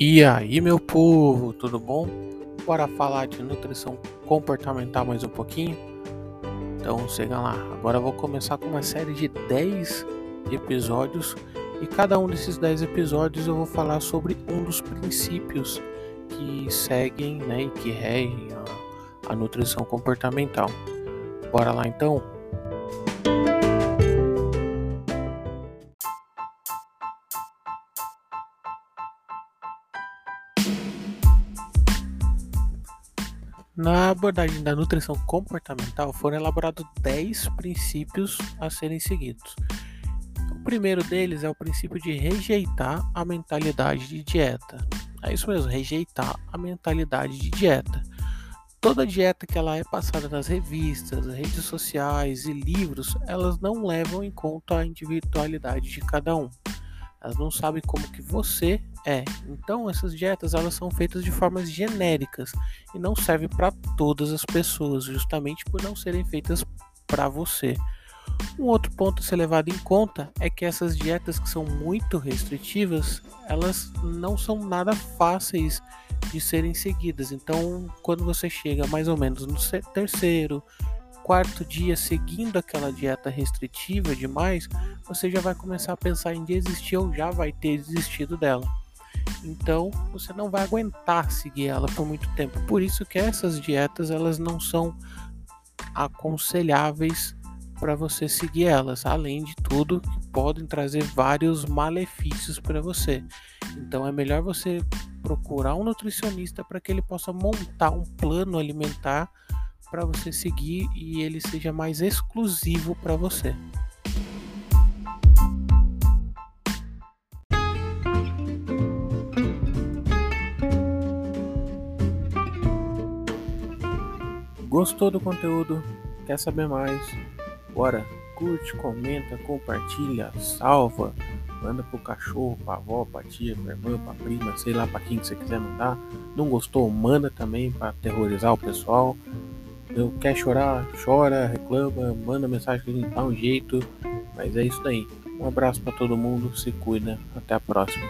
E aí, meu povo, tudo bom? Bora falar de nutrição comportamental mais um pouquinho? Então, siga lá. Agora eu vou começar com uma série de 10 episódios e cada um desses 10 episódios eu vou falar sobre um dos princípios que seguem né, e que regem a, a nutrição comportamental. Bora lá então? Na abordagem da nutrição comportamental foram elaborados 10 princípios a serem seguidos. O primeiro deles é o princípio de rejeitar a mentalidade de dieta. É isso mesmo, rejeitar a mentalidade de dieta. Toda dieta que ela é passada nas revistas, redes sociais e livros, elas não levam em conta a individualidade de cada um. Elas não sabem como que você é. Então essas dietas elas são feitas de formas genéricas e não servem para todas as pessoas, justamente por não serem feitas para você. Um outro ponto a ser levado em conta é que essas dietas que são muito restritivas, elas não são nada fáceis de serem seguidas. Então, quando você chega mais ou menos no terceiro, quarto dia seguindo aquela dieta restritiva demais, você já vai começar a pensar em desistir ou já vai ter desistido dela. Então, você não vai aguentar seguir ela por muito tempo. Por isso que essas dietas elas não são aconselháveis para você seguir elas, além de tudo, podem trazer vários malefícios para você. Então é melhor você procurar um nutricionista para que ele possa montar um plano alimentar para você seguir e ele seja mais exclusivo para você. Gostou do conteúdo? Quer saber mais? Bora, curte, comenta, compartilha, salva, manda pro cachorro, pra avó, pra tia, pra irmã, pra prima, sei lá pra quem que você quiser mandar. Não gostou? Manda também para aterrorizar o pessoal. Eu quer chorar, chora, reclama, manda mensagem que a dá um jeito. Mas é isso daí. Um abraço para todo mundo, se cuida, até a próxima.